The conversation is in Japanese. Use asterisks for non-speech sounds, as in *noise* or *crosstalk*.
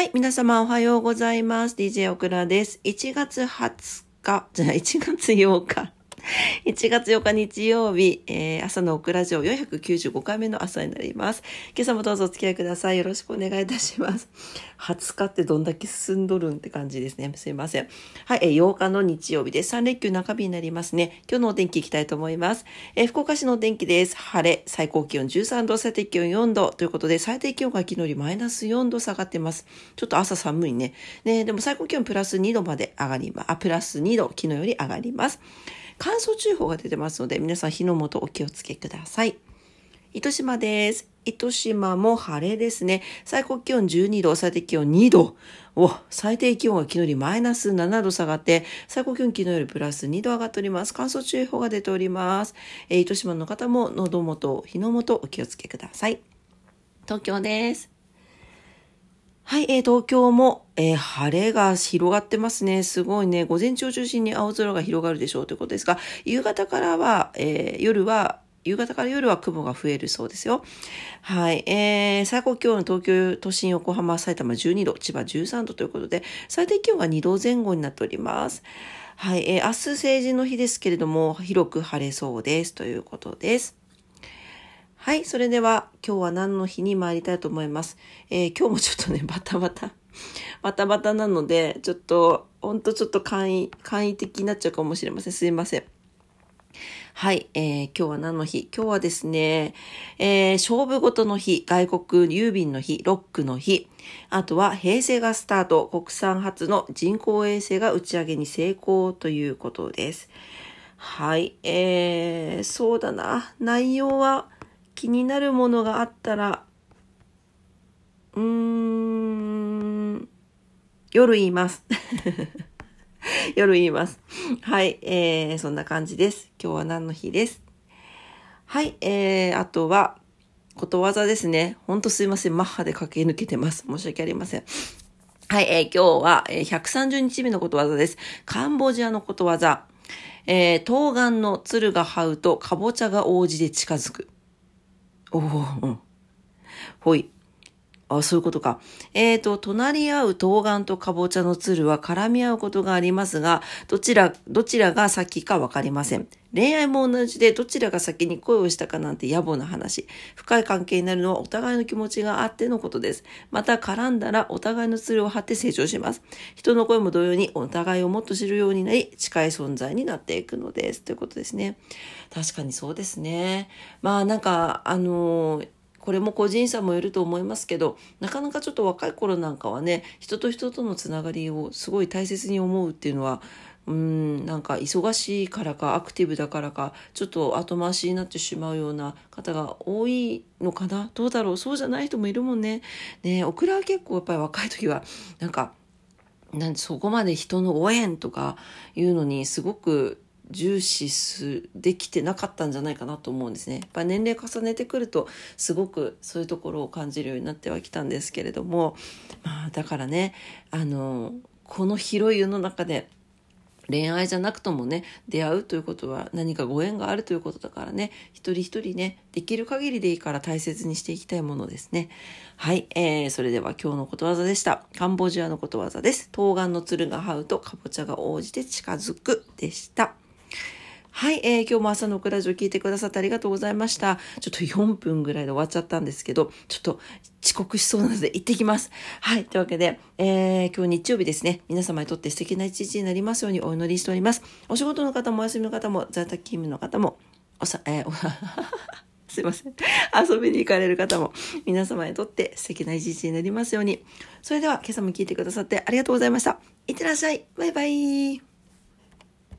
はい、皆様おはようございます。DJ オクラです。1月20日、じゃあ1月8日。*laughs* 1月8日日曜日、えー、朝のオクラジオ495回目の朝になります。今朝もどうぞお付き合いください。よろしくお願いいたします。*laughs* 20日ってどんだけ進んどるんって感じですね。すいません。はい、えー、8日の日曜日です。3連休中日になりますね。今日のお天気いきたいと思います。えー、福岡市のお天気です。晴れ、最高気温13度、最低気温4度ということで、最低気温が昨日よりマイナス4度下がってます。ちょっと朝寒いね。ね、でも最高気温プラス2度まで上がります。あ、プラス2度、昨日より上がります。乾燥注意報が出てますので、皆さん火の元お気をつけください。糸島です。糸島も晴れですね。最高気温12度、最低気温2度。お、最低気温は昨日よりマイナス7度下がって、最高気温昨日よりプラス2度上がっております。乾燥注意報が出ております。えー、糸島の方も喉元、火の元お気をつけください。東京です。はい、えー、東京も、えー、晴れが広がってますね。すごいね。午前中を中心に青空が広がるでしょうということですが、夕方からは、えー、夜は、夕方から夜は雲が増えるそうですよ。はい。えー、最高気温東京都心、横浜、埼玉12度、千葉13度ということで、最低気温が2度前後になっております。はい。えー、明日成人の日ですけれども、広く晴れそうです。ということです。はい。それでは、今日は何の日に参りたいと思います？えー、今日もちょっとね、*laughs* バタバタ、バタバタなので、ちょっと、ほんとちょっと簡易、簡易的になっちゃうかもしれません。すいません。はい、えー、今日は何の日？今日はですね、えー、勝負事の日、外国郵便の日、ロックの日、あとは平成がスタート、国産初の人工衛星が打ち上げに成功ということです。はい、えー、そうだな。内容は気になるものがあったら、うーん、夜言います。*laughs* 夜言います。はい、えー、そんな感じです。今日は何の日です？はい、えー、あとは、ことわざですね。ほんとすいません。マッハで駆け抜けてます。申し訳ありません。はい、えー、今日は、えー、130日目のことわざです。カンボジアのことわざ。えー、冬瓜の鶴が這うと、かぼちゃが王子で近づく。おお、うん。ほい。あ、そういうことか。えっ、ー、と、隣り合う冬瓜とかぼちゃの鶴は絡み合うことがありますが、どちら、どちらが先かわかりません。恋愛も同じで、どちらが先に恋をしたかなんて野暮な話。深い関係になるのはお互いの気持ちがあってのことです。また、絡んだらお互いの鶴を張って成長します。人の声も同様にお互いをもっと知るようになり、近い存在になっていくのです。ということですね。確かにそうですね。まあ、なんか、あのーこれも個人差もよると思いますけどなかなかちょっと若い頃なんかはね人と人とのつながりをすごい大切に思うっていうのはうんなんか忙しいからかアクティブだからかちょっと後回しになってしまうような方が多いのかなどうだろうそうじゃない人もいるもんね。ねオクラは結構やっぱり若い時はなんかなんそこまで人の応援とかいうのにすごく重視すできてなかったんじゃないかなと思うんですね。やっぱ年齢重ねてくるとすごくそういうところを感じるようになってはきたんですけれども、まあだからね、あの、この広い世の中で恋愛じゃなくともね、出会うということは何かご縁があるということだからね、一人一人ね、できる限りでいいから大切にしていきたいものですね。はい、えー、それでは今日のことわざでした。カンボジアのことわざです。冬瓜の鶴が這うとかぼちゃが応じて近づくでした。はい、えー、今日も朝のクラジオ聞いてくださってありがとうございました。ちょっと4分ぐらいで終わっちゃったんですけど、ちょっと遅刻しそうなので行ってきます。はい、というわけで、えー、今日日曜日ですね、皆様にとって素敵な一日になりますようにお祈りしております。お仕事の方もお休みの方も、在宅勤務の方も、おさ、えー、お *laughs* すいません。遊びに行かれる方も、皆様にとって素敵な一日になりますように。それでは、今朝も聞いてくださってありがとうございました。いってらっしゃい。バイバイ。